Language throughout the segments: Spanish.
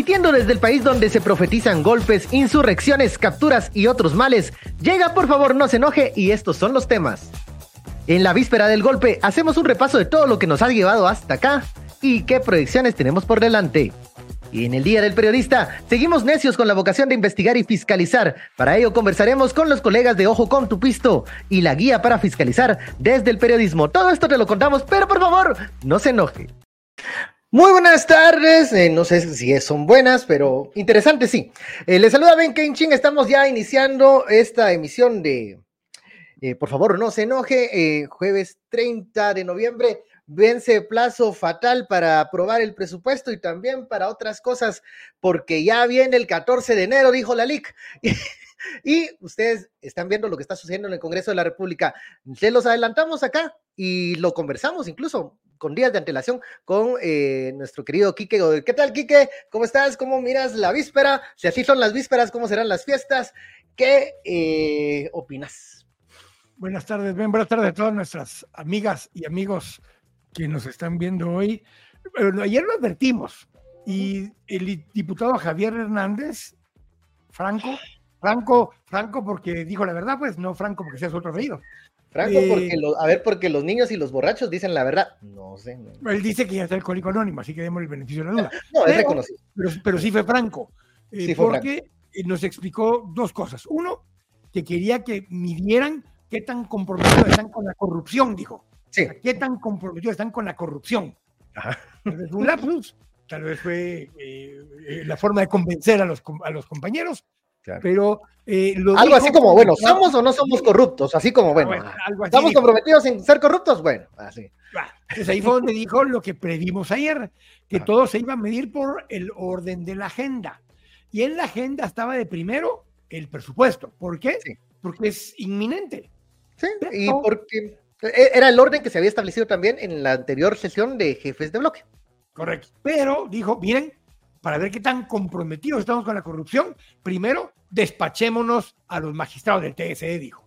Emitiendo desde el país donde se profetizan golpes, insurrecciones, capturas y otros males, llega por favor no se enoje y estos son los temas. En la víspera del golpe hacemos un repaso de todo lo que nos ha llevado hasta acá y qué proyecciones tenemos por delante. Y en el Día del Periodista, seguimos necios con la vocación de investigar y fiscalizar. Para ello conversaremos con los colegas de Ojo con tu Pisto y la guía para fiscalizar desde el periodismo. Todo esto te lo contamos, pero por favor, no se enoje. Muy buenas tardes, eh, no sé si son buenas, pero interesantes sí. Eh, les saluda Ben Kenchin, estamos ya iniciando esta emisión de, eh, por favor no se enoje, jueves 30 de noviembre vence plazo fatal para aprobar el presupuesto y también para otras cosas, porque ya viene el 14 de enero, dijo la LIC. Y, ustedes están viendo lo que está sucediendo en el Congreso de la República. Se los adelantamos acá y lo conversamos incluso con días de antelación con eh, nuestro querido Quique. ¿Qué tal, Quique? ¿Cómo estás? ¿Cómo miras la víspera? Si así son las vísperas, ¿cómo serán las fiestas? ¿Qué eh, opinas? Buenas tardes, bien, buenas tardes a todas nuestras amigas y amigos que nos están viendo hoy. ayer lo advertimos y el diputado Javier Hernández, Franco, Franco, Franco porque dijo la verdad, pues no Franco porque sea su otro apellido. Franco, eh, porque a ver, porque los niños y los borrachos dicen la verdad. No sé. Él dice que ya está alcohólico anónimo, así que demos el beneficio de la duda. No, es reconocido. Pero, sí fue Franco. Eh, porque nos explicó dos cosas. Uno, que quería que midieran qué tan comprometidos están con la corrupción, dijo. ¿Qué tan comprometidos están con la corrupción? Tal vez un lapsus, tal vez fue eh, eh, la forma de convencer a los, a los compañeros, pero... Eh, algo así como, bueno, ¿somos o no somos corruptos? Así como, bueno, ¿estamos comprometidos en ser corruptos? Bueno, así. Entonces ahí fue donde dijo lo que predimos ayer, que todo se iba a medir por el orden de la agenda. Y en la agenda estaba de primero el presupuesto. ¿Por qué? Porque es inminente. Sí, y porque e-, era el orden que se había establecido también en la anterior sesión de jefes de bloque. Correcto. Pero dijo, miren, para ver qué tan comprometidos estamos con la corrupción, primero despachémonos a los magistrados del TSE, dijo.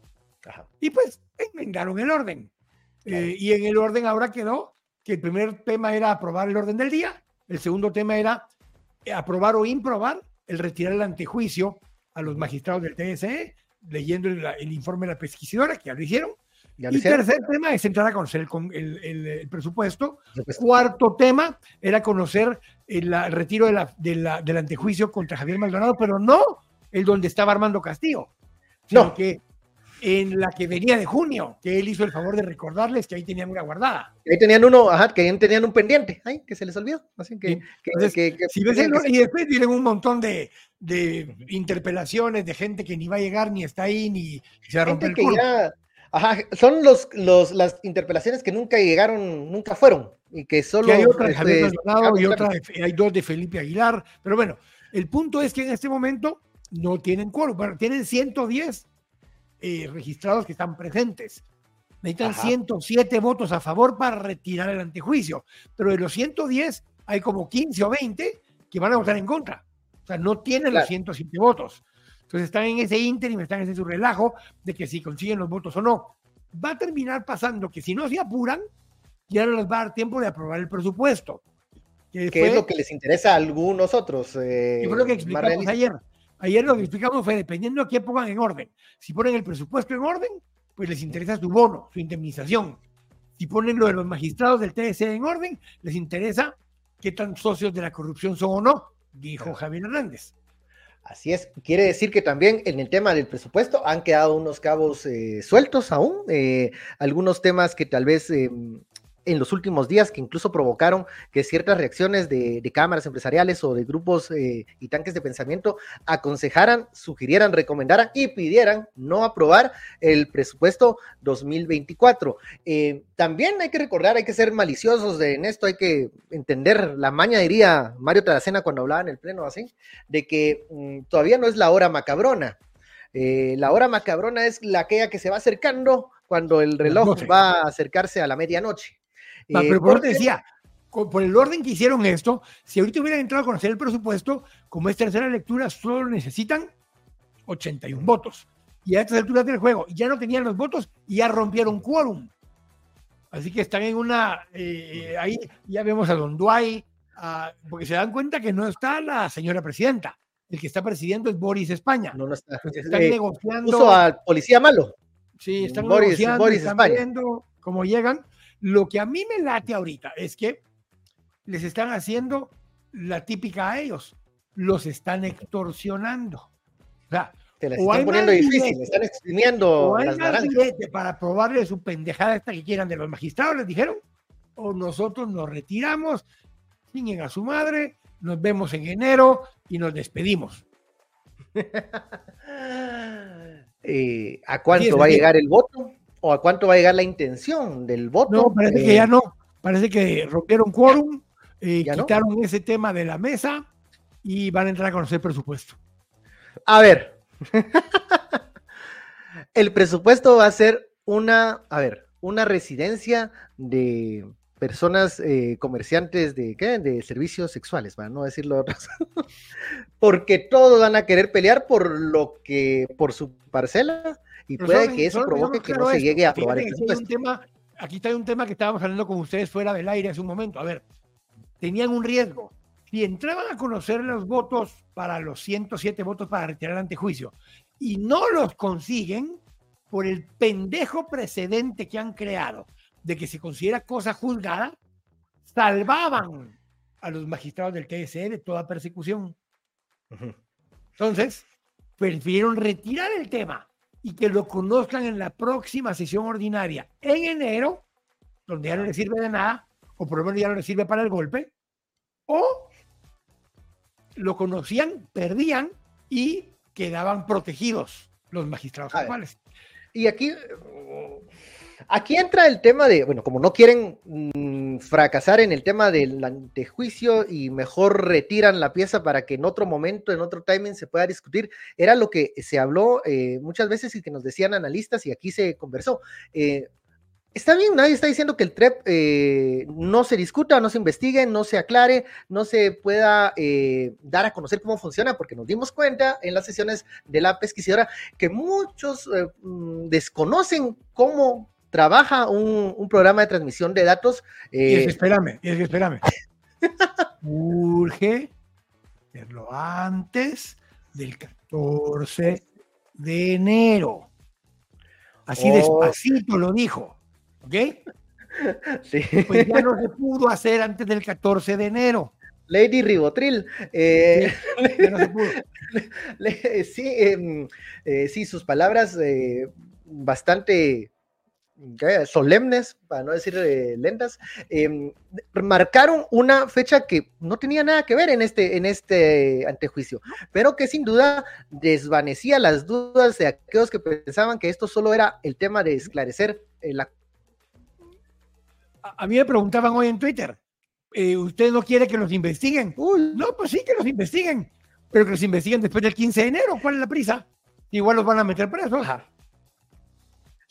Y pues enmendaron el orden. Eh, y en el orden ahora quedó que el primer tema era aprobar el orden del día, el segundo tema era aprobar o improbar el retirar el antejuicio a los magistrados del TSE, leyendo el informe de la pesquisidora, que ya lo hicieron, y tercer tema es entrar a conocer el, presupuesto. Cuarto tema era conocer el, retiro del antejuicio contra Javier Maldonado, pero no el donde estaba Armando Castillo, sino no. que en la que venía de junio, que él hizo el favor de recordarles que ahí tenían una guardada. Ahí tenían uno, ajá, que ahí tenían un pendiente, ay, que se les olvidó. Así que, y después vienen un montón de, interpelaciones de gente que ni va a llegar, ni está ahí, ni se va a romper el Ajá, son los, los, las interpelaciones que nunca llegaron, nunca fueron. Y que solo. hay otra de Javier este, y otra hay dos de Felipe Aguilar. Pero bueno, el punto es que en este momento no tienen quórum. Bueno, tienen 110 eh, registrados que están presentes. Necesitan 107 votos a favor para retirar el antejuicio. Pero de los 110, hay como 15 o 20 que van a votar en contra. O sea, no tienen los 107 votos. Entonces están en ese ínterim, están en ese su relajo de que si consiguen los votos o no. Va a terminar pasando que si no se apuran, ya no les va a dar tiempo de aprobar el presupuesto. Que, es lo que les interesa a algunos otros. Eh, fue lo que explicamos ayer. Ayer lo que explicamos fue dependiendo de qué pongan en orden. Si ponen el presupuesto en orden, pues les interesa su bono, su indemnización. Si ponen lo de los magistrados del TSE en orden, les interesa qué tan socios de la corrupción son o no, dijo Javier Hernández. Así es, quiere decir que también en el tema del presupuesto han quedado unos cabos eh, sueltos aún, eh, algunos temas que tal vez em, en los últimos días que incluso provocaron que ciertas reacciones de, cámaras empresariales o de grupos eh, y tanques de pensamiento aconsejaran, sugirieran, recomendaran y pidieran no aprobar el presupuesto 2024. Eh, también hay que recordar, hay que ser maliciosos en esto, hay que entender la maña, diría Mario Taracena cuando hablaba en el pleno así, de que mm, todavía no es la hora macabrona. Eh, la hora macabrona es la aquella que se va acercando cuando el reloj va a acercarse a la medianoche. Ah, pero por te decía, por el orden que hicieron esto, si ahorita hubieran entrado a conocer el presupuesto, como es tercera lectura, solo necesitan 81 votos. Y a estas alturas del juego ya no tenían los votos y ya rompieron quórum. Así que están en una. Eh, ahí ya vemos a Don Duay, ah, porque se dan cuenta que no está la señora presidenta. El que está presidiendo es Boris España. No, no está. están Eh, negociando. Puso al policía malo. Sí, están Boris- negociando, Boris están España. viendo cómo llegan. Lo que a mí me late ahorita es que les están haciendo la típica a ellos. Los están extorsionando. O sea, Te la O están poniendo difícil, están exprimiendo o las para probarle su pendejada esta que quieran de los magistrados, les dijeron, o nosotros nos retiramos, chinguen a su madre, nos vemos en enero y nos despedimos. Eh, ¿A cuánto va a llegar el voto? ¿O a cuánto va a llegar la intención del voto? No, parece Eh, que ya no, parece que rompieron quórum, eh, quitaron ese tema de la mesa y van a entrar a conocer presupuesto. A ver. el presupuesto va a ser una, a ver, una residencia de personas eh, comerciantes de, ¿qué? de servicios sexuales, para no decirlo otros. Porque todos van a querer pelear por lo que, por su parcela, y puede que eso provoque que no se esto, llegue a aprobar el presupuesto. tema, aquí está un tema que estábamos hablando con ustedes fuera del aire hace un momento. A ver, tenían un riesgo. Si entraban a conocer los votos para los 107 votos para retirar el antejuicio y no los consiguen por el pendejo precedente que han creado de que se considera cosa juzgada, salvaban a los magistrados del TSE de toda persecución. Entonces, prefirieron retirar el tema y que lo conozcan en la próxima sesión ordinaria en enero, donde ya no les sirve de nada, o por lo menos ya no les sirve para el golpe, o lo conocían, perdían y quedaban protegidos los magistrados actuales. Y aquí, aquí entra el tema de, bueno, como no quieren fracasar en el tema del antejuicio y mejor retiran la pieza para que en otro momento, en otro timing se pueda discutir, era lo que se habló eh, muchas veces y que nos decían analistas y aquí se conversó. Eh, Está bien, nadie está diciendo que el TREP eh, no se discuta, no se investigue, no se aclare, no se pueda dar a conocer cómo funciona, porque nos dimos cuenta en las sesiones de la pesquisadora que muchos mm, desconocen cómo trabaja un, un programa de transmisión de datos. Y es eh, que espérame, y es que espérame. Urge hacerlo antes del 14 de enero. Así Oh. despacito lo dijo. ¿Ok? sí. Pues ya no se pudo hacer antes del 14 de enero. Lady Ribotril. eh, Ya no se pudo. Le- sí, em, eh, sí, sus palabras eh, bastante. Solemnes, para no decir eh, lentas, em, marcaron una fecha que no tenía nada que ver en este, en este antejuicio, pero que sin duda desvanecía las dudas de aquellos que pensaban que esto solo era el tema de esclarecer eh, la A, a mí me preguntaban hoy en Twitter, eh, ¿usted no quiere que los investiguen? Uy, No, pues sí, que los investiguen, pero que los investiguen después del 15 de enero. ¿Cuál es la prisa? Igual los van a meter presos. Ajá.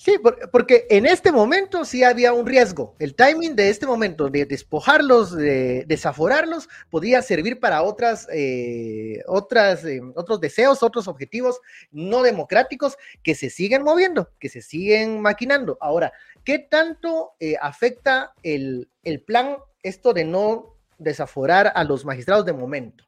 Sí, por- porque en este momento sí había un riesgo. El timing de este momento de despojarlos, de desaforarlos, podía servir para otras, eh, otras, eh, otros deseos, otros objetivos no democráticos que se siguen moviendo, que se siguen maquinando. Ahora, ¿qué tanto eh, afecta el, el plan esto de no desaforar a los magistrados de momento?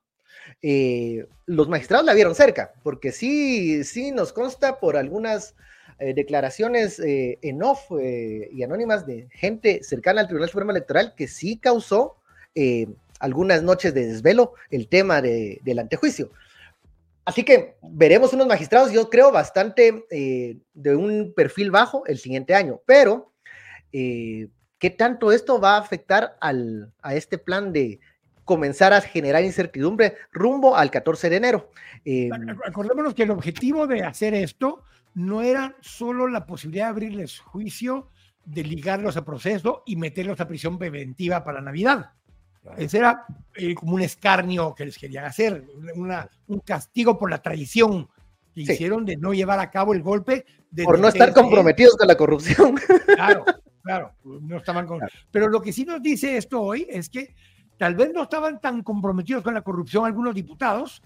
Eh, los magistrados la vieron cerca, porque sí, sí nos consta por algunas eh, declaraciones eh, en off eh, y anónimas de gente cercana al Tribunal Supremo Electoral que sí causó eh, algunas noches de desvelo el tema de- del antejuicio. Así que veremos unos magistrados, yo creo, bastante de un perfil bajo el siguiente año, pero ¿qué tanto esto va a afectar al, a este plan de comenzar a generar incertidumbre rumbo al 14 de enero? Ac- Acordémonos que el objetivo de hacer esto no era solo la posibilidad de abrirles juicio, de ligarlos a proceso y meterlos a prisión preventiva para Navidad. Ese era eh, como un escarnio que les querían hacer, una- un castigo por la traición que Sí. hicieron de no llevar a cabo el golpe. desde por no estar comprometidos con la corrupción. Claro, claro, no estaban con... Pero lo que sí nos dice esto hoy es que tal vez no estaban tan comprometidos con la corrupción algunos diputados,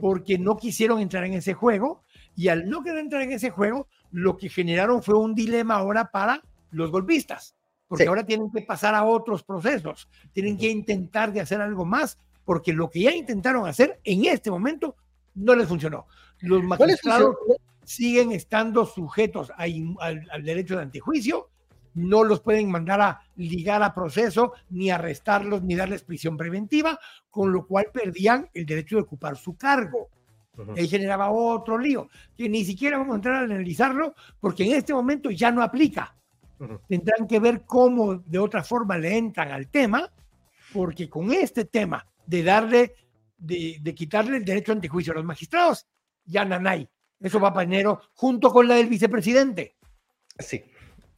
porque no quisieron entrar en ese juego y al no querer entrar en ese juego, lo que generaron fue un dilema ahora para los golpistas. porque ahora tienen que pasar a otros procesos, tienen que intentar de hacer algo más, porque lo que ya intentaron hacer en este momento no les funcionó. Los magistrados siguen estando sujetos al, derecho de antejuicio, no los pueden mandar a ligar a proceso, ni arrestarlos, ni darles prisión preventiva, con lo cual perdían el derecho de ocupar su cargo. Ahí generaba otro lío, que ni siquiera vamos a entrar a analizarlo, porque en este momento ya no aplica. Tendrán que ver cómo de otra forma le entran al tema, porque con este tema de darle, de, quitarle el derecho a antejuicio a los magistrados, ya nanay. Eso va para enero, junto con la del vicepresidente. Sí.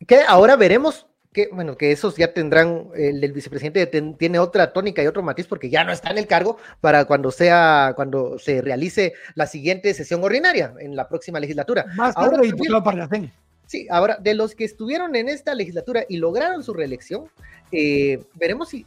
Que ahora veremos que, bueno, que esos ya tendrán, el, el vicepresidente tiene otra tónica y otro matiz porque ya no está en el cargo para cuando sea, cuando se realice la siguiente sesión ordinaria en la próxima legislatura. Más tarde ahora, diputado Parlacén. Sí, ahora, de los que estuvieron en esta legislatura y lograron su reelección, eh, veremos si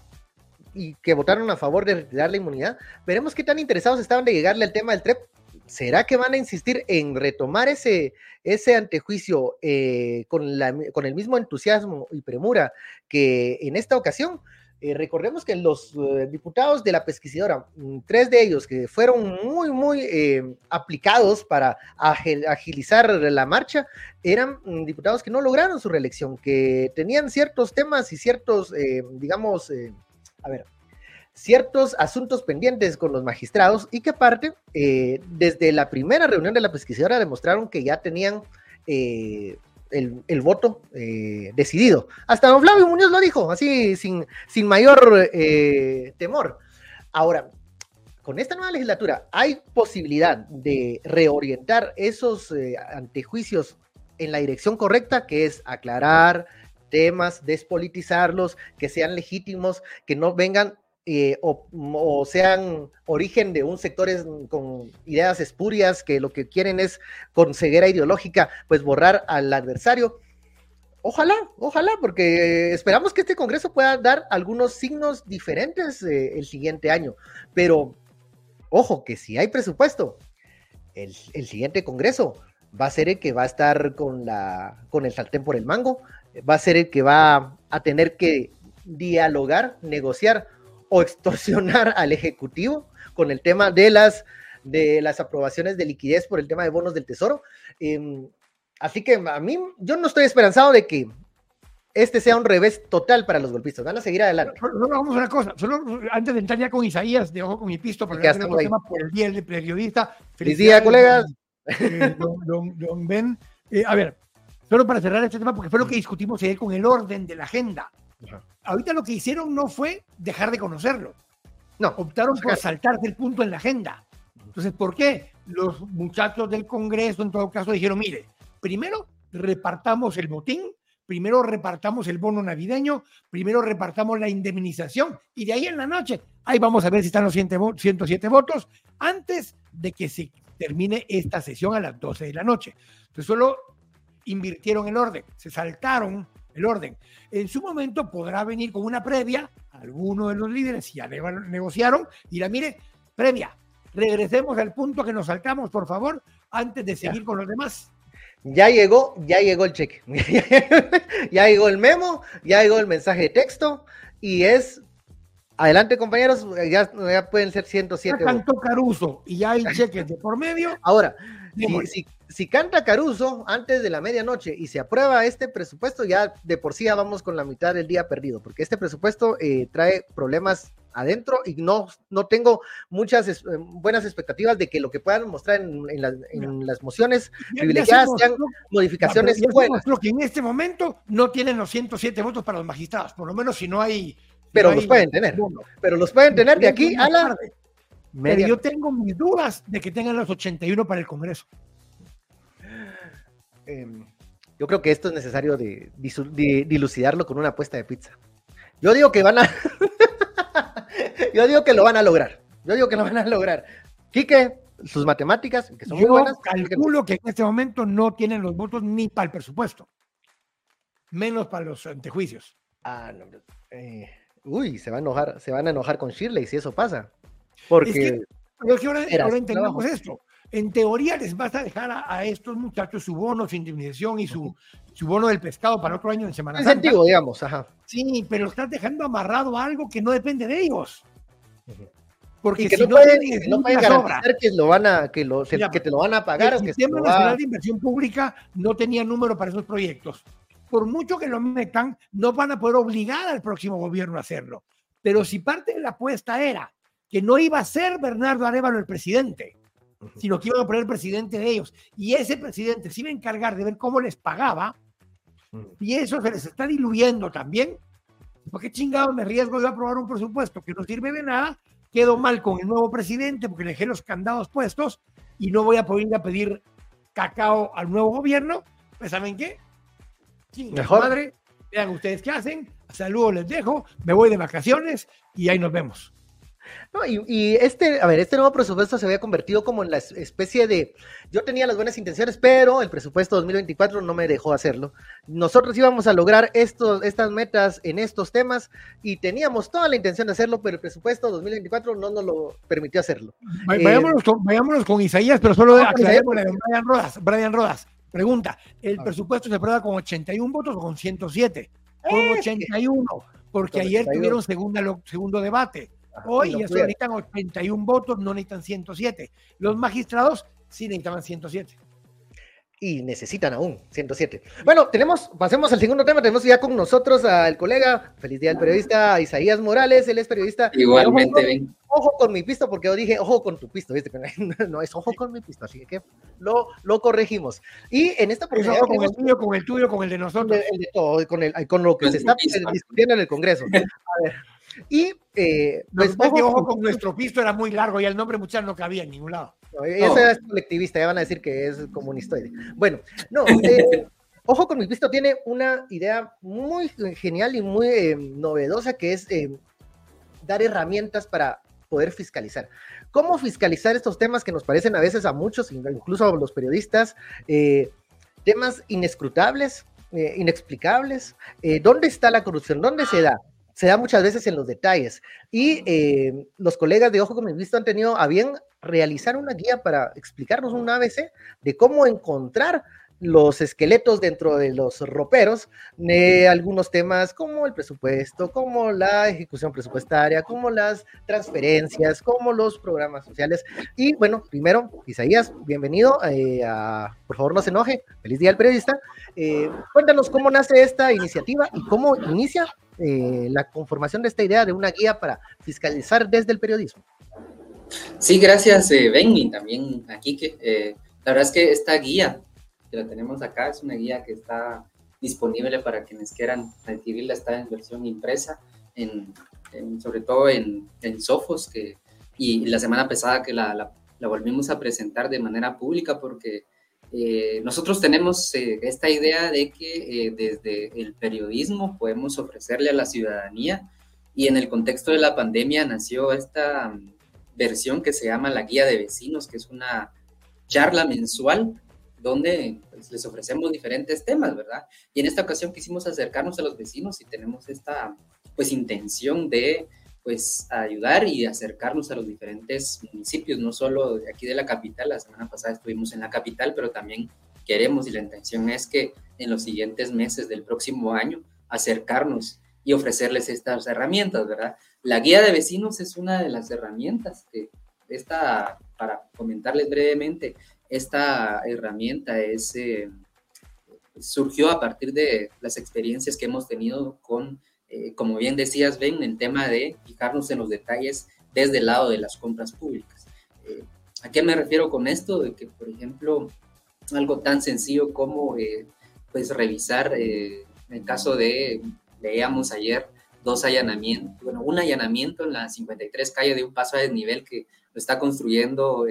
y que votaron a favor de retirar la inmunidad, veremos qué tan interesados estaban de llegarle al tema del TREP ¿será que van a insistir en retomar ese, ese antejuicio eh, con, la, con el mismo entusiasmo y premura que en esta ocasión? Eh, recordemos que los eh, diputados de la pesquisidora, mm, tres de ellos que fueron muy, muy aplicados para agilizar la marcha, eran mm, diputados que no lograron su reelección, que tenían ciertos temas y ciertos, digamos, a ver, ciertos asuntos pendientes con los magistrados y que aparte, eh, desde la primera reunión de la pesquisadora demostraron que ya tenían eh, el, voto eh, decidido. Hasta don Flavio Muñoz lo dijo, así sin, sin mayor temor. Ahora, con esta nueva legislatura, ¿hay posibilidad de reorientar esos antejuicios en la dirección correcta, que es aclarar temas, despolitizarlos, que sean legítimos, que no vengan eh, o, sean origen de un sectores con ideas espurias que lo que quieren es con ceguera ideológica, pues borrar al adversario. Ojalá, ojalá, porque esperamos que este Congreso pueda dar algunos signos diferentes eh, el siguiente año. Pero, ojo, que si hay presupuesto, el, el, siguiente Congreso va a ser el que va a estar con, la, con el sartén por el mango, va a ser el que va a tener que dialogar, negociar o extorsionar al Ejecutivo con el tema de las, de las aprobaciones de liquidez por el tema de bonos del Tesoro. Em, así que a mí, yo no estoy esperanzado de que este sea un revés total para los golpistas. Van a seguir adelante. Solo, vamos a una cosa, solo antes de entrar ya con Isaías, de ojo con mi pisto, porque tenemos tema por el día del periodista. Feliz día, colegas. Eh, don, Ben. Eh, a ver, solo para cerrar este tema, porque fue lo que discutimos ayer con el orden de la agenda. Ahorita lo que hicieron no fue dejar de conocerlo. No, optaron por saltarse el punto en la agenda. Entonces, ¿por qué? Los muchachos del Congreso, en todo caso, dijeron, mire, primero repartamos el botín, primero repartamos el bono navideño, primero repartamos la indemnización y de ahí en la noche, ahí vamos a ver si están los 107 votos antes de que se termine esta sesión a las 12 de la noche. Entonces, solo invirtieron el orden, se saltaron el orden. En su momento podrá venir con una previa, alguno de los líderes ya negociaron, y la mire, previa, regresemos al punto que nos saltamos, por favor, antes de seguir con los demás. Ya llegó, ya llegó el cheque. ya llegó el memo, ya llegó el mensaje de texto y es Adelante, compañeros, ya, pueden ser 107. Ya cantó Caruso y ya hay cheques de por medio. Ahora, si, si, canta Caruso antes de la medianoche y se aprueba este presupuesto, ya de por sí ya vamos con la mitad del día perdido, porque este presupuesto eh, trae problemas adentro y no, no tengo muchas eh, buenas expectativas de que lo que puedan mostrar en, las mociones privilegiadas sean modificaciones buenas. Lo que en este momento no tienen los 107 votos para los magistrados, por lo menos si no hay pero los pueden tener. Pero los pueden tener de aquí a la. Pero yo tengo mis dudas de que tengan los 81 para el Congreso. Em, yo creo que esto es necesario de, dilucidarlo con una apuesta de pizza. Yo digo que van a. yo digo que lo van a lograr. Yo digo que lo van a lograr. Quique, sus matemáticas, que son muy buenas. Calculo que en este momento no tienen los votos ni para el presupuesto, menos para los antejuicios. Ah, no, eh, uy, se va a enojar, se van a enojar con Shirley si eso pasa. Porque es que, ahora, entendemos esto. En teoría les vas a dejar a, estos muchachos su bono, su indemnización y su, su bono del pescado para otro año en Semana Santa. Incentivo, digamos, ajá. Sí, pero estás dejando amarrado algo que no depende de ellos. Porque que no, pueden, garantizar que lo van a, que, lo, que te lo van a pagar. El Sistema Nacional de Inversión Pública no tenía número para esos proyectos. Por mucho que lo metan, no van a poder obligar al próximo gobierno a hacerlo. Pero si parte de la apuesta era que no iba a ser Bernardo Arevalo el presidente, sino que iba a poner presidente de ellos, y ese presidente se iba a encargar de ver cómo les pagaba, y eso se les está diluyendo también, porque chingado me riesgo de aprobar un presupuesto que no sirve de nada quedo mal con el nuevo presidente porque le dejé los candados puestos y no voy a poder ir a pedir cacao al nuevo gobierno, pues ¿saben qué? Mejor. madre, vean ustedes qué hacen, saludos les dejo, me voy de vacaciones y ahí nos vemos. No, y, este, a ver, este nuevo presupuesto se había convertido como en la especie de, yo tenía las buenas intenciones, pero el presupuesto 2024 no me dejó hacerlo. Nosotros íbamos a lograr estos, estas metas en estos temas y teníamos toda la intención de hacerlo, pero el presupuesto 2024 no nos lo permitió hacerlo. vayámonos, con, Isaías, pero solo de Brian Rodas. Brian Rodas, pregunta, ¿el presupuesto se aprueba con 81 votos o con 107? Con 81, porque ayer tuvieron segunda, segundo debate. Hoy ya necesitan 81 votos, no necesitan 107. Los magistrados sí necesitaban 107 y necesitan aún 107. Bueno, tenemos, pasemos al segundo tema, tenemos ya con nosotros al colega, feliz día al periodista Isaías Morales, él es periodista. Igualmente, ven. Ojo con mi pisto, porque yo dije ojo con tu pisto, ¿viste? No es ojo con mi pisto, así que lo, lo corregimos. Y en esta oportunidad... con el tuyo, con el tuyo, con el de nosotros. El de todo, con, el, con lo que se está discutiendo en el Congreso. A ver, y eh, pues ojo, con nuestro pisto era muy largo y el nombre muchas no cabía en ningún lado. ese es colectivista, ya van a decir que es comunistoide. Bueno, no, eh, ojo con mi pisto tiene una idea muy genial y muy eh, novedosa que es dar herramientas para poder fiscalizar. ¿Cómo fiscalizar estos temas que nos parecen a veces a muchos, incluso a los periodistas, temas inescrutables, inexplicables? ¿Dónde está la corrupción? ¿Dónde se da? Se da muchas veces en los detalles. Y eh, los colegas de Ojo con mi visto han tenido a bien realizar una guía para explicarnos un ABC de cómo encontrar los esqueletos dentro de los roperos de algunos temas como el presupuesto, como la ejecución presupuestaria, como las transferencias, como los programas sociales. Y bueno, primero, Isaías, bienvenido. Eh, a, por favor, no se enoje. Feliz día al periodista. Eh, cuéntanos cómo nace esta iniciativa y cómo inicia eh, la conformación de esta idea de una guía para fiscalizar desde el periodismo. Sí, gracias, eh, Ben, también aquí que la verdad es que esta guía que la tenemos acá es una guía que está disponible para quienes quieran adquirirla, está en versión impresa, en, sobre todo en, en, Sofos, que, y la semana pasada que la, la, la volvimos a presentar de manera pública porque eh, nosotros tenemos eh, esta idea de que eh, desde el periodismo podemos ofrecerle a la ciudadanía y en el contexto de la pandemia nació esta versión que se llama la guía de vecinos, que es una charla mensual donde pues, les ofrecemos diferentes temas, ¿verdad? Y en esta ocasión quisimos acercarnos a los vecinos y tenemos esta pues intención de pues ayudar y acercarnos a los diferentes municipios, no solo aquí de la capital, la semana pasada estuvimos en la capital, pero también queremos y la intención es que en los siguientes meses del próximo año acercarnos y ofrecerles estas herramientas, ¿verdad? La guía de vecinos es una de las herramientas que esta, para comentarles brevemente, esta herramienta es, eh, surgió a partir de las experiencias que hemos tenido con eh, como bien decías, ven el tema de fijarnos en los detalles desde el lado de las compras públicas. Eh, ¿A qué me refiero con esto? De que, por ejemplo, algo tan sencillo como eh, pues revisar el caso de, veíamos ayer, dos allanamientos, bueno, un allanamiento en la 53 calle de un paso a desnivel que lo está construyendo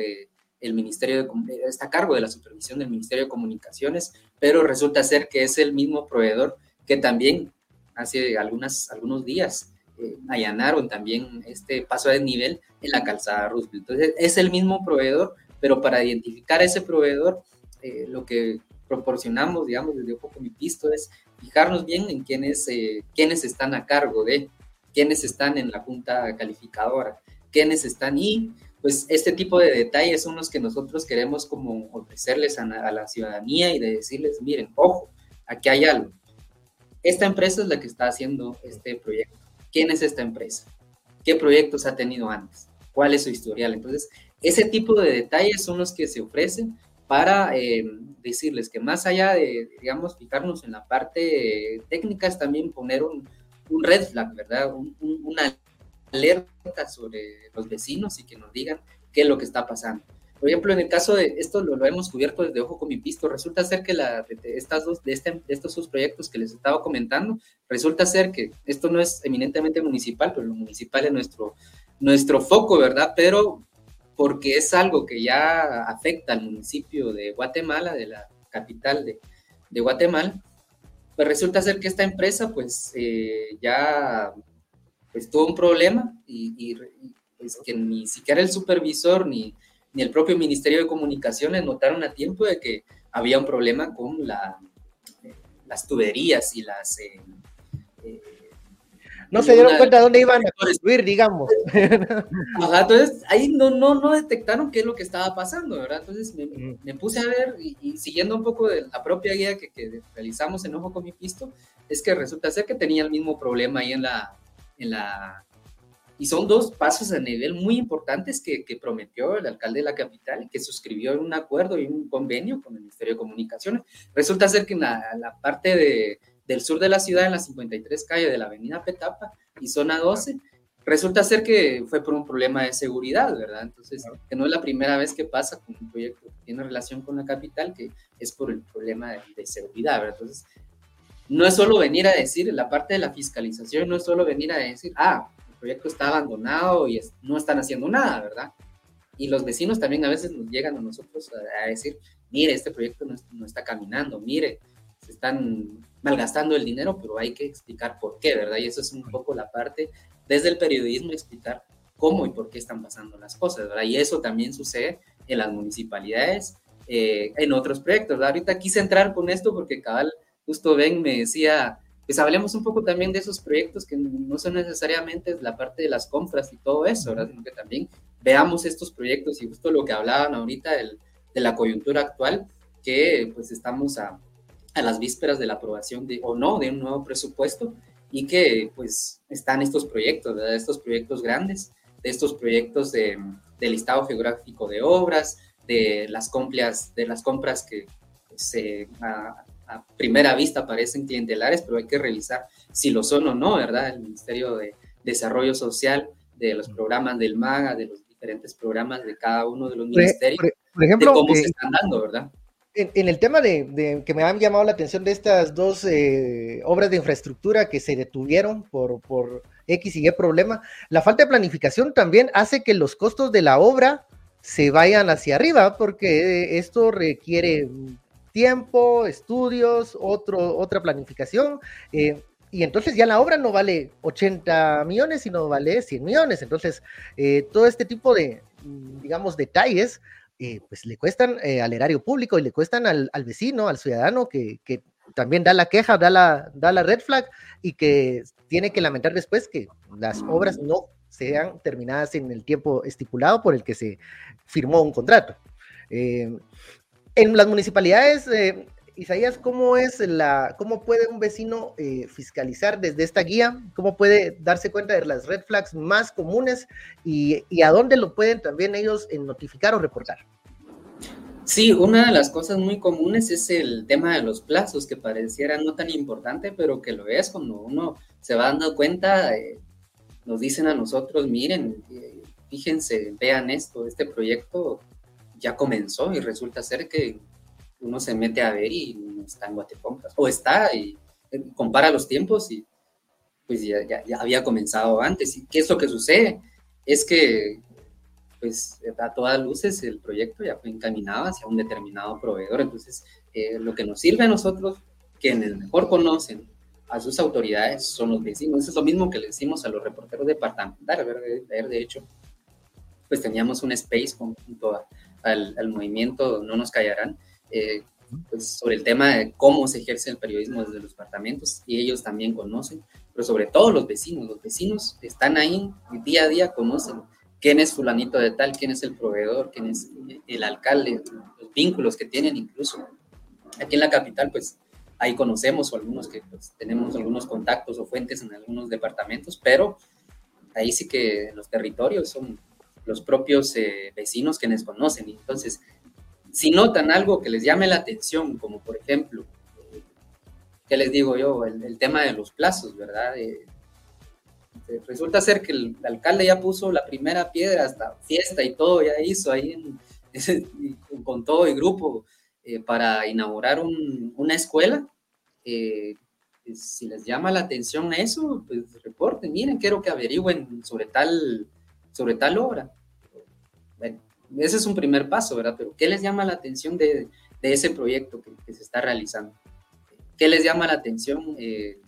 el Ministerio de, está a cargo de la supervisión del Ministerio de Comunicaciones, pero resulta ser que es el mismo proveedor que también hace algunas, algunos días eh, allanaron también este paso de nivel en la calzada Roosevelt. Entonces, es el mismo proveedor, pero para identificar ese proveedor, eh, lo que proporcionamos, digamos, desde Ojo con mi Pisto es fijarnos bien en quiénes, eh, quiénes están a cargo de, quiénes están en la junta calificadora, quiénes están y pues este tipo de detalles son los que nosotros queremos como ofrecerles a, la ciudadanía y de decirles, miren, ojo, aquí hay algo. Esta empresa es la que está haciendo este proyecto. ¿Quién es esta empresa? ¿Qué proyectos ha tenido antes? ¿Cuál es su historial? Entonces, ese tipo de detalles son los que se ofrecen para eh, decirles que más allá de, digamos, fijarnos en la parte técnica, es también poner un, red flag, ¿verdad? una alerta sobre los vecinos y que nos digan qué es lo que está pasando. Por ejemplo, en el caso de esto lo, hemos cubierto desde Ojo con mi Pisto, resulta ser que la, de, estas dos, de, este, estos dos proyectos que les estaba comentando, resulta ser que esto no es eminentemente municipal, pero lo municipal es nuestro, nuestro foco, ¿verdad? Pero porque es algo que ya afecta al municipio de Guatemala, de la capital de, de Guatemala, pues resulta ser que esta empresa pues eh, ya pues tuvo un problema y, pues, que ni siquiera el supervisor ni, ni el propio Ministerio de Comunicaciones notaron a tiempo de que había un problema con la, eh, las tuberías y las... Eh, eh, no se dieron cuenta de dónde iban a construir, digamos. entonces ahí no, no, no detectaron qué es lo que estaba pasando, ¿verdad? Entonces me, puse a ver y, siguiendo un poco de la propia guía que, que, realizamos en Ojo con mi Pisto, es que resulta ser que tenía el mismo problema ahí en la, en la... Y son dos pasos a nivel muy importantes que, que prometió el alcalde de la capital que suscribió un acuerdo y un convenio con el Ministerio de Comunicaciones. Resulta ser que en la, parte de, del sur de la ciudad, en la 53 calle de la avenida Petapa y zona 12, resulta ser que fue por un problema de seguridad, ¿verdad? Entonces, que no es la primera vez que pasa con un proyecto que tiene relación con la capital, que es por el problema de, de seguridad, ¿verdad? Entonces, no es solo venir a decir, la parte de la fiscalización no es solo venir a decir, ah, el proyecto está abandonado y no están haciendo nada, ¿verdad? Y los vecinos también a veces nos llegan a nosotros a, decir, mire, este proyecto no, está caminando, mire, se están malgastando el dinero, pero hay que explicar por qué, ¿verdad? Y eso es un poco la parte desde el periodismo, explicar cómo y por qué están pasando las cosas, ¿verdad? Y eso también sucede en las municipalidades, eh, en otros proyectos, ¿verdad? Ahorita quise entrar con esto porque cabal justo Ben me decía, pues hablemos un poco también de esos proyectos que no son necesariamente la parte de las compras y todo eso, ¿verdad? Sino que también veamos estos proyectos y justo lo que hablaban ahorita de la coyuntura actual, que pues estamos a, a, las vísperas de la aprobación de, o no de un nuevo presupuesto y que pues están estos proyectos, ¿verdad? Estos proyectos grandes, de estos proyectos de, de listado geográfico de obras, de las compras, de las compras que se a primera vista parecen clientelares, pero hay que revisar si lo son o no, ¿verdad? El Ministerio de Desarrollo Social, de los programas del MAGA, de los diferentes programas de cada uno de los ministerios, por, ejemplo, cómo se están dando, ¿verdad? En, el tema de, que me han llamado la atención de estas dos eh, obras de infraestructura que se detuvieron por, por X y Y problema, la falta de planificación también hace que los costos de la obra se vayan hacia arriba, porque esto requiere tiempo, estudios, otro, otra planificación. Eh, y entonces ya la obra no vale 80 millones, sino vale 100 millones. Entonces, eh, todo este tipo de, digamos, detalles, eh, pues le cuestan al erario público y le cuestan al, vecino, al ciudadano que, que, también da la queja, da la, da la red flag y que tiene que lamentar después que las obras no sean terminadas en el tiempo estipulado por el que se firmó un contrato. En las municipalidades, eh, Isaías, ¿cómo es la, cómo puede un vecino eh, fiscalizar desde esta guía? ¿Cómo puede darse cuenta de las red flags más comunes y, a dónde lo pueden también ellos eh, notificar o reportar? Sí, una de las cosas muy comunes es el tema de los plazos, que pareciera no tan importante, pero que lo es cuando uno se va dando cuenta, nos dicen a nosotros, miren, fíjense, vean esto, este proyecto ya comenzó y resulta ser que uno se mete a ver y no está en Guatecompras, o está y eh, compara los tiempos y pues ya, ya, había comenzado antes. ¿Y qué es lo que sucede? Es que pues a todas luces el proyecto ya fue encaminado hacia un determinado proveedor, entonces eh, lo que nos sirve a nosotros, quienes mejor conocen a sus autoridades son los vecinos, es lo mismo que le decimos a los reporteros departamentales, de, de hecho, pues teníamos un space junto a al, movimiento No nos callarán, eh, pues sobre el tema de cómo se ejerce el periodismo desde los departamentos, y ellos también conocen, pero sobre todo los vecinos, los vecinos están ahí día a día, conocen quién es fulanito de tal, quién es el proveedor, quién es el alcalde, los vínculos que tienen incluso. Aquí en la capital, pues ahí conocemos o algunos que pues, tenemos algunos contactos o fuentes en algunos departamentos, pero ahí sí que los territorios son los propios eh, vecinos quienes conocen. Y entonces, si notan algo que les llame la atención, como por ejemplo, eh, ¿qué les digo yo? El, tema de los plazos, ¿verdad? Eh, resulta ser que el alcalde ya puso la primera piedra, hasta fiesta y todo, ya hizo ahí con todo el grupo para inaugurar una escuela si les llama la atención eso, pues reporten, miren, quiero que averigüen sobre tal, sobre tal obra. Ese es un primer paso, ¿verdad? Pero ¿qué les llama la atención de, de ese proyecto que, se está realizando? ¿Qué les llama la atención? Eh,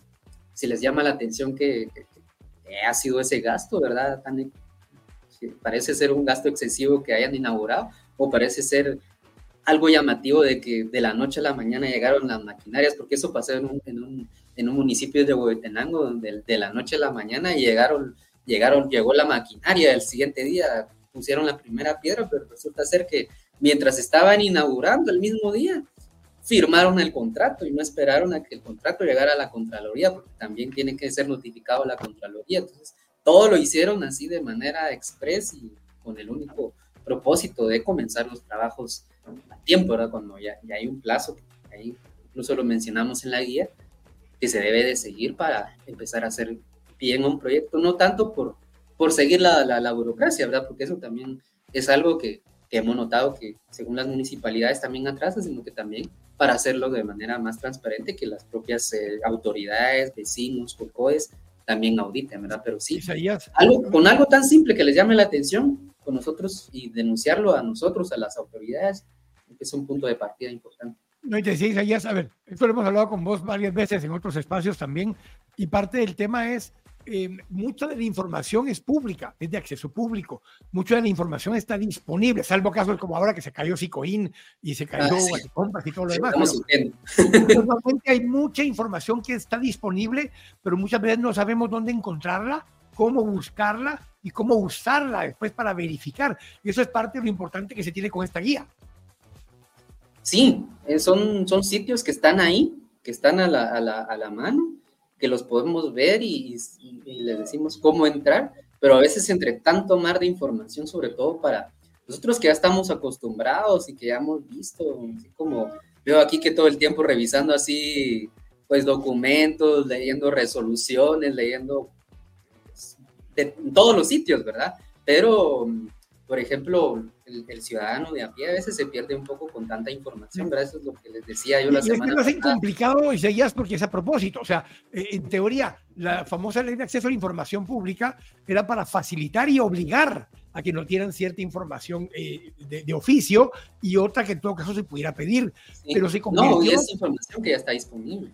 si les llama la atención que, ha sido ese gasto, ¿verdad? Parece ser un gasto excesivo que hayan inaugurado o parece ser algo llamativo de que de la noche a la mañana llegaron las maquinarias, porque eso pasó en un, en un, en un municipio de Huehuetenango, donde de la noche a la mañana llegaron, llegaron, llegó la maquinaria, el siguiente día pusieron la primera piedra, pero resulta ser que mientras estaban inaugurando el mismo día, firmaron el contrato y no esperaron a que el contrato llegara a la Contraloría, porque también tiene que ser notificado la Contraloría. Entonces, todo lo hicieron así de manera express y con el único propósito de comenzar los trabajos a tiempo, ¿verdad? Cuando ya, ya hay un plazo, ahí incluso lo mencionamos en la guía, que se debe de seguir para empezar a hacer bien un proyecto, no tanto por, por seguir la, la, burocracia, ¿verdad? Porque eso también es algo que, que, hemos notado que según las municipalidades también atrasa, sino que también para hacerlo de manera más transparente que las propias eh, autoridades, vecinos, COCOES también auditen, ¿verdad? Pero sí, algo, con algo tan simple que les llame la atención con nosotros y denunciarlo a nosotros, a las autoridades, es un punto de partida importante. No, y decía Isaías, a ver, esto lo hemos hablado con vos varias veces en otros espacios también, y parte del tema es, eh, mucha de la información es pública, es de acceso público, mucha de la información está disponible, salvo casos como ahora que se cayó Cicoin y se cayó ah, y todo lo demás. normalmente hay mucha información que está disponible, pero muchas veces no sabemos dónde encontrarla, cómo buscarla y cómo usarla después para verificar. Y eso es parte de lo importante que se tiene con esta guía. Sí, eh, son, son sitios que están ahí, que están a la, a la, a la mano, que los podemos ver y, les decimos cómo entrar, pero a veces entre tanto mar de información, sobre todo para nosotros que ya estamos acostumbrados y que ya hemos visto, así como veo aquí que todo el tiempo revisando así, pues documentos, leyendo resoluciones, leyendo pues, de todos los sitios, ¿verdad? Pero por ejemplo, el, ciudadano de a pie a veces se pierde un poco con tanta información, ¿verdad? Eso es lo que les decía yo la semana es que lo hacen complicado y seguías porque es a propósito. O sea, eh, en teoría, la famosa ley de acceso a la información pública era para facilitar y obligar a que no tienen cierta información eh, de, oficio y otra que en todo caso se pudiera pedir. Pero se convirtió... No, y es información que ya está disponible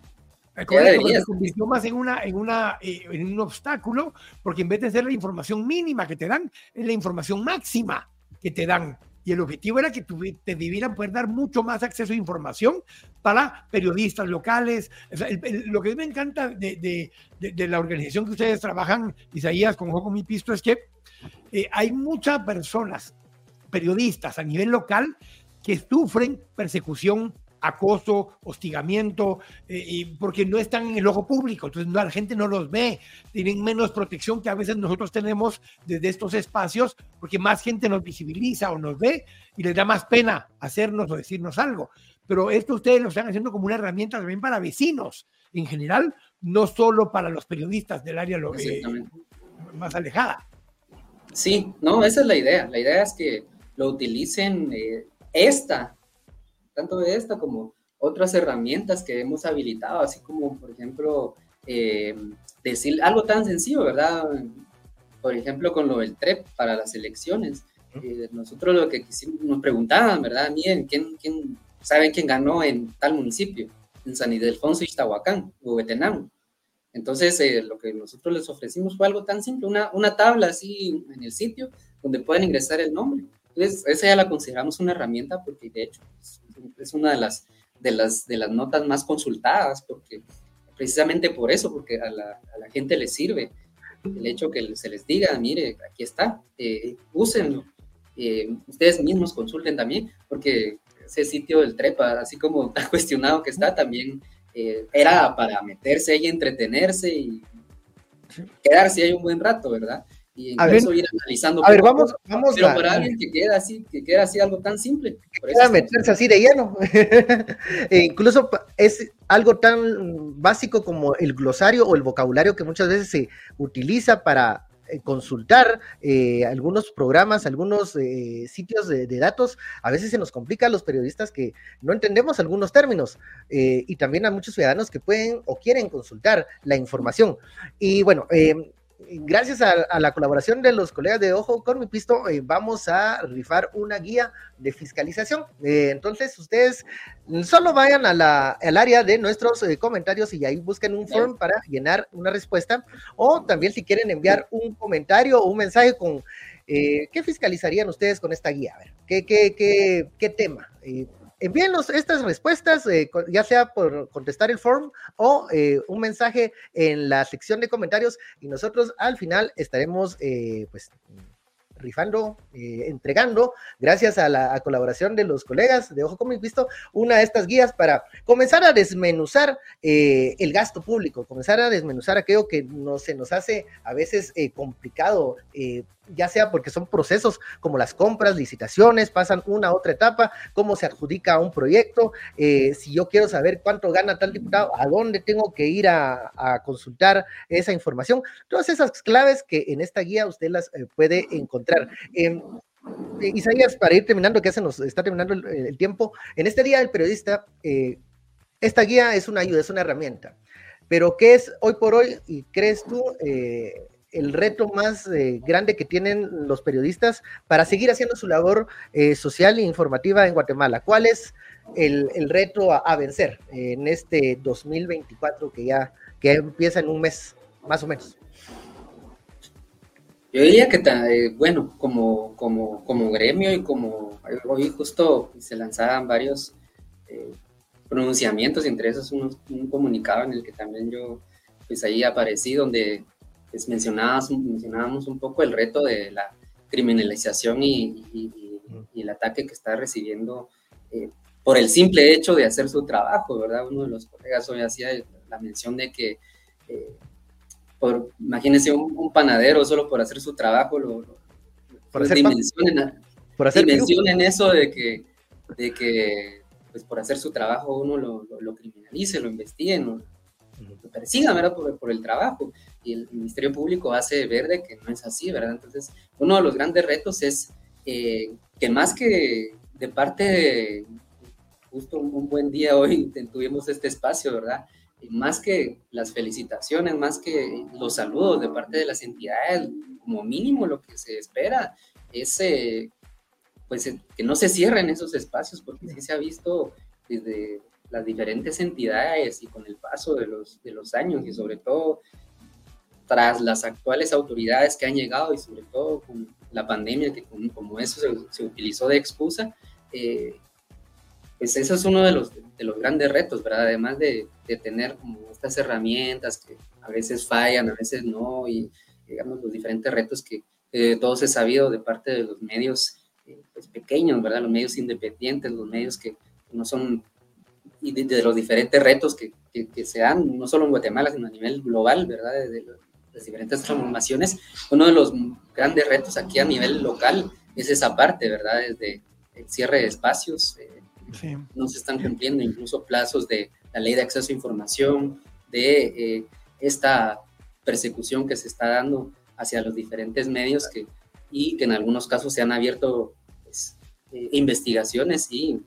se convirtió más en, una, en, una, eh, en un obstáculo, porque en vez de ser la información mínima que te dan, es la información máxima que te dan. Y el objetivo era que te debieran poder dar mucho más acceso a información para periodistas locales. lo que me encanta de, de, la organización que ustedes trabajan, Isaías, con Joco Mi Pisto, es que eh, hay muchas personas, periodistas a nivel local, que sufren persecución acoso, hostigamiento, eh, y porque no están en el ojo público, entonces la gente no los ve, tienen menos protección que a veces nosotros tenemos desde estos espacios, porque más gente nos visibiliza o nos ve y les da más pena hacernos o decirnos algo. Pero esto ustedes lo están haciendo como una herramienta también para vecinos en general, no solo para los periodistas del área eh, más alejada. Sí, no, esa es la idea. La idea es que lo utilicen eh, esta tanto de esta como otras herramientas que hemos habilitado, así como, por ejemplo, eh, decir algo tan sencillo, ¿verdad? Por ejemplo, con lo del TREP para las elecciones. Eh, nosotros lo que quisimos, nos preguntaban, ¿verdad? Miren, ¿quién, quién, ¿saben quién ganó en tal municipio? En San Ildefonso, Ixtahuacán, Huehuetenango. Entonces, eh, lo que nosotros les ofrecimos fue algo tan simple, una, una tabla así en el sitio donde pueden ingresar el nombre. Entonces, esa ya la consideramos una herramienta porque de hecho es una de las, de las, de las notas más consultadas, porque precisamente por eso, porque a la, gente le sirve el hecho que se les diga, mire, aquí está, eh, úsenlo. Eh, ustedes mismos consulten también, porque ese sitio del Trepa, así como tan cuestionado que está, también eh, era para meterse y entretenerse y quedarse ahí un buen rato, ¿verdad? Y incluso ir analizando. A ver, vamos, vamos pero para alguien que queda así, que queda así algo tan simple. Que meterse así de lleno. e incluso es algo tan básico como el glosario o el vocabulario que muchas veces se utiliza para eh, consultar eh, algunos programas, algunos eh, sitios de, de, datos, a veces se nos complica a los periodistas que no entendemos algunos términos y también a muchos ciudadanos que pueden o quieren consultar la información. Y bueno, gracias a, la colaboración de los colegas de Ojo con mi Pisto, eh, vamos a rifar una guía de fiscalización. Eh, entonces, ustedes solo vayan a la, al área de nuestros eh, comentarios y ahí busquen un form para llenar una respuesta. O también si quieren enviar un comentario o un mensaje con qué fiscalizarían ustedes con esta guía. ¿qué, qué, qué, qué tema? Envíenos estas respuestas, eh, ya sea por contestar el form o eh, un mensaje en la sección de comentarios y nosotros al final estaremos eh, pues rifando, eh, entregando, gracias a la colaboración de los colegas de Ojo Como Visto, una de estas guías para comenzar a desmenuzar eh, el gasto público, comenzar a desmenuzar aquello que no, se nos hace a veces eh, complicado, ya sea porque son procesos como las compras, licitaciones, pasan una a otra etapa, cómo se adjudica un proyecto, si yo quiero saber cuánto gana tal diputado, a dónde tengo que ir a, consultar esa información, todas esas claves que en esta guía usted las puede encontrar. Em, eh, Isaías, para ir terminando, que ya se nos está terminando el, tiempo, en este día del periodista, eh, esta guía es una ayuda, es una herramienta, pero ¿qué es hoy por hoy, y crees tú, eh, el reto más grande que tienen los periodistas para seguir haciendo su labor social e informativa en Guatemala? ¿Cuál es el, reto a, vencer en este 2024 que ya, que empieza en un mes, más o menos? Yo diría que, eh, bueno, como, como, como gremio y como hoy justo se lanzaban varios eh, pronunciamientos, entre esos un, comunicado en el que también yo, pues ahí aparecí, donde pues mencionábamos, mencionábamos un poco el reto de la criminalización y, el ataque que está recibiendo eh, por el simple hecho de hacer su trabajo, ¿verdad? Uno de los colegas hoy hacía la mención de que imagínense un, panadero solo por hacer su trabajo, lo, por hacer dimensionen, por hacer dimensionen eso de que, de que pues por hacer su trabajo uno lo, lo, criminalice, lo investigue, lo, lo persiga, ¿verdad? Por, por, el trabajo. Y el Ministerio Público hace ver de que no es así, ¿verdad? Entonces, uno de los grandes retos es eh, que más que de parte de, justo un buen día hoy tuvimos este espacio, ¿verdad? más que las felicitaciones, más que los saludos de parte de las entidades, como mínimo lo que se espera es eh, pues eh, que no se cierren esos espacios, porque sí se ha visto desde las diferentes entidades y con el paso de los, de los años y sobre todo tras las actuales autoridades que han llegado y sobre todo con la pandemia, que como, eso se, utilizó de excusa, eh, pues eso es uno de los, de los grandes retos, ¿verdad? Además de, de, tener como estas herramientas que a veces fallan, a veces no, y digamos los diferentes retos que todos he sabido de parte de los medios eh, pues, pequeños, ¿verdad? Los medios independientes, los medios que no son, y de, los diferentes retos que, que, se dan, no solo en Guatemala, sino a nivel global, ¿verdad? De, las diferentes transformaciones. Uno de los grandes retos aquí a nivel local es esa parte, ¿verdad? Desde el cierre de espacios, eh, no se están cumpliendo incluso plazos de la ley de acceso a información, de eh, esta persecución que se está dando hacia los diferentes medios que, y que en algunos casos se han abierto pues, eh, investigaciones y...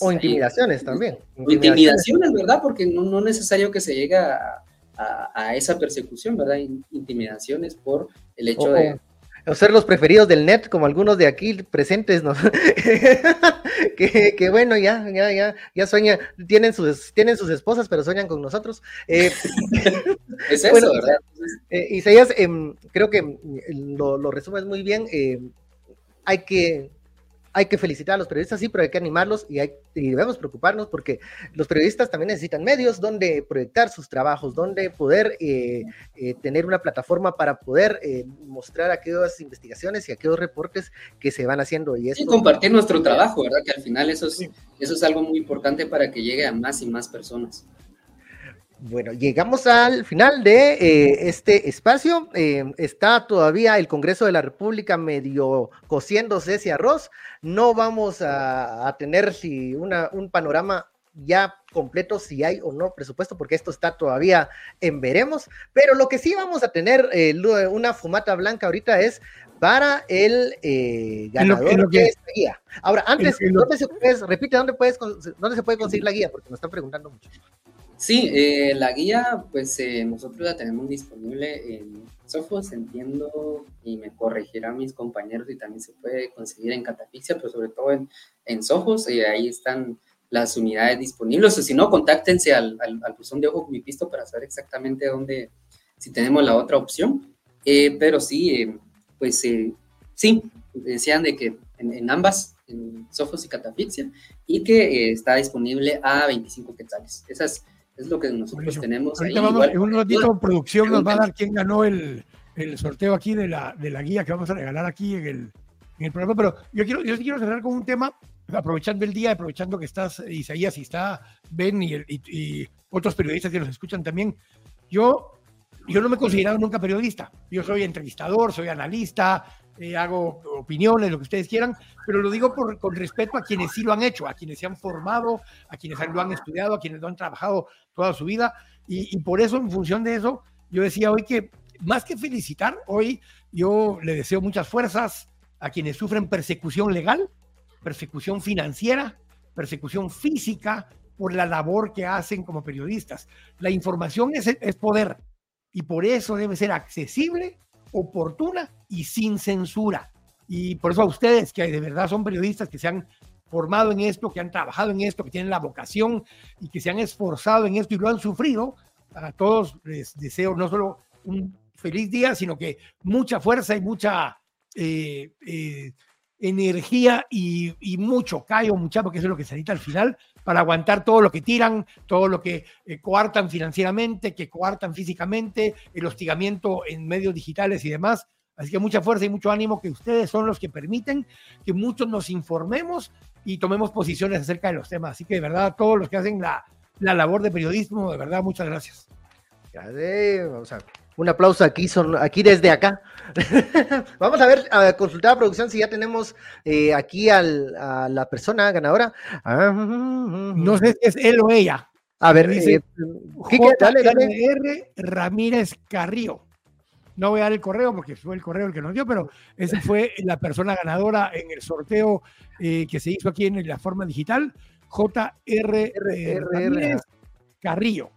O intimidaciones también. Intimidaciones. ¿verdad? Porque no, no necesario que se llegue a, a, esa persecución, ¿verdad? Intimidaciones por el hecho de o ser los preferidos del net, como algunos de aquí presentes, ¿no? que, bueno, ya, ya, ya, ya sueña, tienen sus, tienen sus esposas, pero sueñan con nosotros. Eh, es eso, ¿verdad? Eh, Isaías, em, creo que lo, lo, resumes muy bien. Eh, hay que hay que felicitar a los periodistas, sí, pero hay que animarlos y, hay, debemos preocuparnos porque los periodistas también necesitan medios donde proyectar sus trabajos, donde poder eh, eh, tener una plataforma para poder eh, mostrar aquellas investigaciones y aquellos reportes que se van haciendo. Y, esto, compartir nuestro trabajo, ¿verdad? Que al final eso es, eso es algo muy importante para que llegue a más y más personas. Bueno, llegamos al final de eh, este espacio. Eh, está todavía el Congreso de la República medio cociéndose ese arroz. No vamos a, tener si una, un panorama ya completo si hay o no presupuesto, porque esto está todavía en veremos. Pero lo que sí vamos a tener eh, una fumata blanca ahorita es para el ganador de esta guía. Ahora, antes, ¿dónde se repite, ¿dónde, puedes, ¿dónde se puede conseguir la guía? Porque nos están preguntando mucho. Sí, eh, la guía, pues eh, nosotros la tenemos disponible en Sofos, entiendo, y me corregirán mis compañeros, y también se puede conseguir en Catafixia, pero sobre todo en, en Sofos, y ahí están las unidades disponibles, o si no, contáctense al, al, buzón de ojo con mi pisto para saber exactamente dónde, si tenemos la otra opción, eh, pero sí, pues sí, decían de que en, en ambas, en Sofos y Catafixia, y que está disponible a 25 quetzales. Esas es lo que nosotros tenemos ahí. Vamos, en un ratito, producción nos va a dar quién ganó el, el, sorteo aquí de la, de la guía que vamos a regalar aquí en el, en el programa. Pero yo quiero, yo quiero cerrar con un tema, aprovechando el día, aprovechando que estás Isaías y está Ben y, y, otros periodistas que nos escuchan también. Yo, yo no me he considerado nunca periodista. Yo soy entrevistador, soy analista, eh, hago opiniones, lo que ustedes quieran, pero lo digo con respeto a quienes sí lo han hecho, a quienes se han formado, a quienes lo han estudiado, a quienes lo han trabajado toda su vida. Y, por eso, en función de eso, yo decía hoy que más que felicitar, hoy yo le deseo muchas fuerzas a quienes sufren persecución legal, persecución financiera, persecución física por la labor que hacen como periodistas. La información es, es poder y por eso debe ser accesible oportuna y sin censura. Y por eso a ustedes, que de verdad son periodistas que se han formado en esto, que han trabajado en esto, que tienen la vocación y que se han esforzado en esto y lo han sufrido, a todos les deseo no solo un feliz día, sino que mucha fuerza y mucha eh, eh, energía y, mucho callo, mucha, porque eso es lo que se necesita al final, para aguantar todo lo que tiran, todo lo que eh, coartan financieramente, que coartan físicamente, el hostigamiento en medios digitales y demás. Así que mucha fuerza y mucho ánimo, que ustedes son los que permiten que muchos nos informemos y tomemos posiciones acerca de los temas. Así que de verdad, todos los que hacen la, la labor de periodismo, de verdad, muchas gracias. Vamos a un aplauso aquí, son, aquí desde acá. Vamos a ver, a consultar a producción si ya tenemos eh, aquí al, a la persona ganadora. Ah, no sé si es él o ella. A ver, dice, eh, dale, R. Ramírez Carrillo. No voy a dar el correo porque fue el correo el que nos dio, pero esa fue la persona ganadora en el sorteo eh, que se hizo aquí en la forma digital. J.R. Ramírez Carrillo.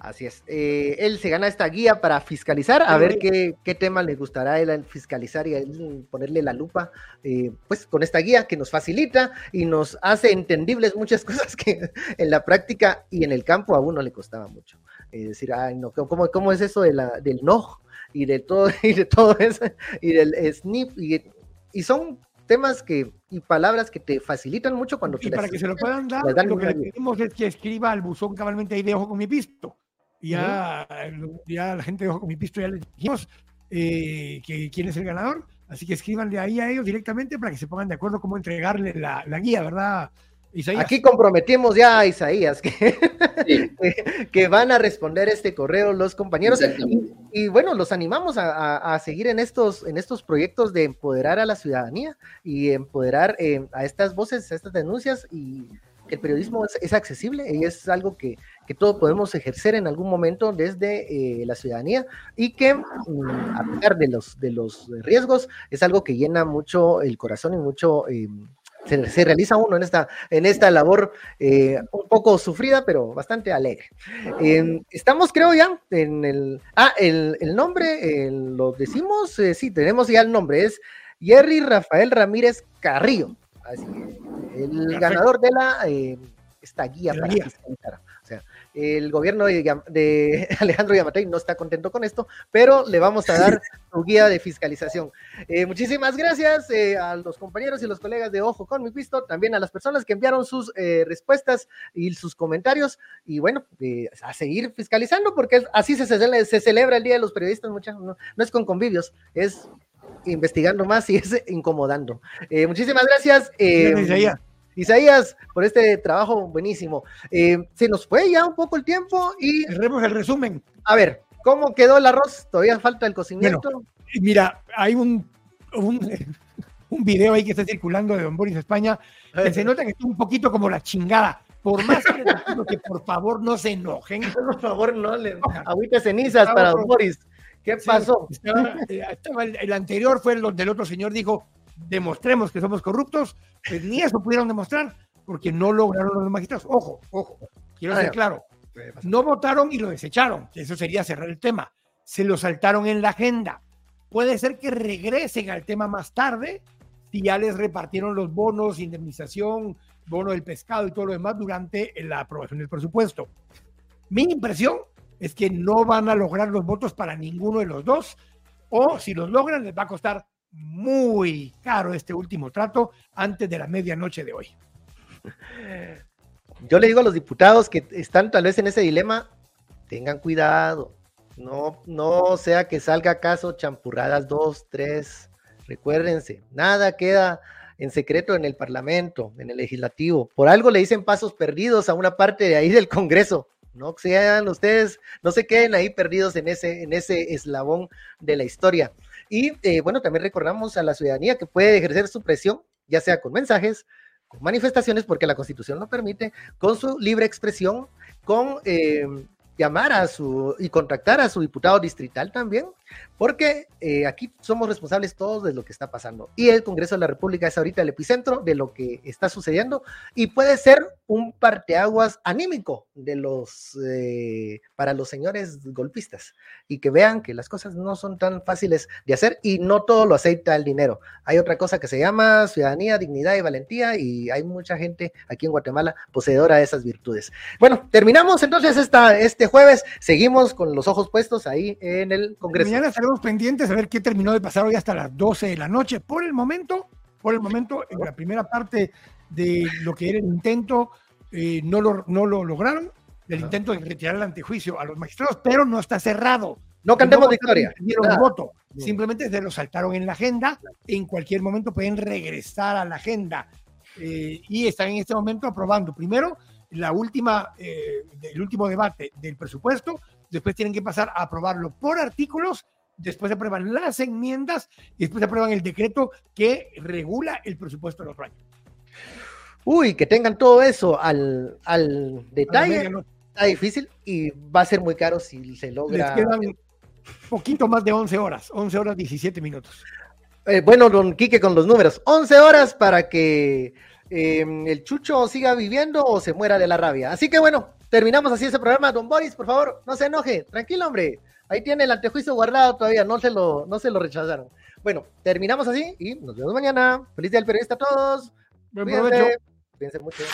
Así es. Eh, él se gana esta guía para fiscalizar, a ver qué, qué tema le gustará él fiscalizar y él ponerle la lupa, eh, pues con esta guía que nos facilita y nos hace entendibles muchas cosas que en la práctica y en el campo a uno le costaba mucho. Es decir, ay, no, ¿cómo, cómo es eso de la, del no y de todo, y de todo eso, y del snip? Y, y son temas que y palabras que te facilitan mucho cuando y para que se lo puedan dar, lo que le pedimos es que escriba al buzón cabalmente ahí de ojo con mi pisto ya, ya la gente de Ojo con mi pisto ya les dijimos eh, que quién es el ganador, así que escríbanle ahí a ellos directamente para que se pongan de acuerdo cómo entregarle la, guía, ¿verdad? Isaías. Aquí comprometimos ya a Isaías que, que, van a responder este correo los compañeros. Y, bueno, los animamos a, seguir en estos, en estos proyectos de empoderar a la ciudadanía y empoderar eh, a estas voces, a estas denuncias y el periodismo es, accesible y es algo que, que, todos podemos ejercer en algún momento desde eh, la ciudadanía y que mm, a pesar de los, de los riesgos es algo que llena mucho el corazón y mucho... Eh, se, realiza uno en esta, en esta labor eh, un poco sufrida, pero bastante alegre. estamos, creo ya, en el... Ah, el, el nombre, lo decimos, sí, tenemos ya el nombre, es Jerry Rafael Ramírez Carrillo. Así el ganador de la eh, esta guía para el gobierno de, Alejandro Yamatei no está contento con esto, pero le vamos a dar su guía de fiscalización. Eh, muchísimas gracias eh, a los compañeros y los colegas de Ojo con mi Pisto, también a las personas que enviaron sus eh, respuestas y sus comentarios, y bueno, a seguir fiscalizando, porque así se, se, celebra el Día de los Periodistas, muchachos, no, es con convivios, es investigando más y es incomodando. muchísimas gracias. Isaías, por este trabajo buenísimo. Eh, se nos fue ya un poco el tiempo y... Cerremos el resumen. A ver, ¿cómo quedó el arroz? ¿Todavía falta el cocimiento? mira, hay un, un, un, video ahí que está circulando de Don Boris España que se nota que está un poquito como la chingada. Por más que, que por favor no se enojen. Por favor, no le... Agüita cenizas para Don Boris. ¿Qué pasó? Eh, el, anterior fue el del otro señor dijo, demostremos que somos corruptos, pues ni eso pudieron demostrar porque no lograron los magistrados. Ojo, ojo, quiero ser claro, no votaron y lo desecharon, eso sería cerrar el tema, se lo saltaron en la agenda. Puede ser que regresen al tema más tarde si ya les repartieron los bonos, indemnización, bono del pescado y todo lo demás durante la aprobación del presupuesto. Mi impresión es que no van a lograr los votos para ninguno de los dos, o si los logran les va a costar muy caro este último trato antes de la medianoche de hoy. Yo le digo a los diputados que están tal vez en ese dilema, tengan cuidado, no, no sea que salga acaso champurradas dos, tres, recuérdense, nada queda en secreto en el Parlamento, en el legislativo. Por algo le dicen pasos perdidos a una parte de ahí del Congreso. No sean ustedes, no se queden ahí perdidos en ese, en ese eslabón de la historia. Y eh, bueno, también recordamos a la ciudadanía que puede ejercer su presión, ya sea con mensajes, con manifestaciones, porque la constitución lo permite, con su libre expresión, con eh, llamar a su y contactar a su diputado distrital también, porque eh, aquí somos responsables todos de lo que está pasando. Y el Congreso de la República es ahorita el epicentro de lo que está sucediendo y puede ser un parteaguas anímico de los eh, para los señores golpistas y que vean que las cosas no son tan fáciles de hacer y no todo lo aceita el dinero. Hay otra cosa que se llama ciudadanía, dignidad y valentía y hay mucha gente aquí en Guatemala poseedora de esas virtudes. Bueno, terminamos entonces esta, este jueves, seguimos con los ojos puestos ahí en el Congreso estaremos pendientes a ver qué terminó de pasar hoy hasta las 12 de la noche. Por el momento, por el momento, en la primera parte de lo que era el intento, eh, no, lo, no lo lograron, el intento de retirar el antejuicio a los magistrados, pero no está cerrado. No cantemos no victoria. Dieron voto. Simplemente se lo saltaron en la agenda. En cualquier momento pueden regresar a la agenda. Eh, y están en este momento aprobando primero la última, eh, el último debate del presupuesto, después tienen que pasar a aprobarlo por artículos después aprueban las enmiendas y después aprueban el decreto que regula el presupuesto del otro año. Uy, que tengan todo eso al, al detalle. Está difícil y va a ser muy caro si se logra. Les quedan poquito más de 11 horas, 11 horas 17 minutos. Eh, bueno, don Quique con los números, 11 horas para que em, el Chucho siga viviendo o se muera de la rabia. Así que bueno, terminamos así ese programa. Don Boris, por favor, no se enoje, tranquilo, hombre. Ahí tiene el antejuicio guardado todavía, no se lo, no se lo rechazaron. Bueno, terminamos así y nos vemos mañana. Feliz día del periodista a todos. Buen provecho. Cuídense mucho.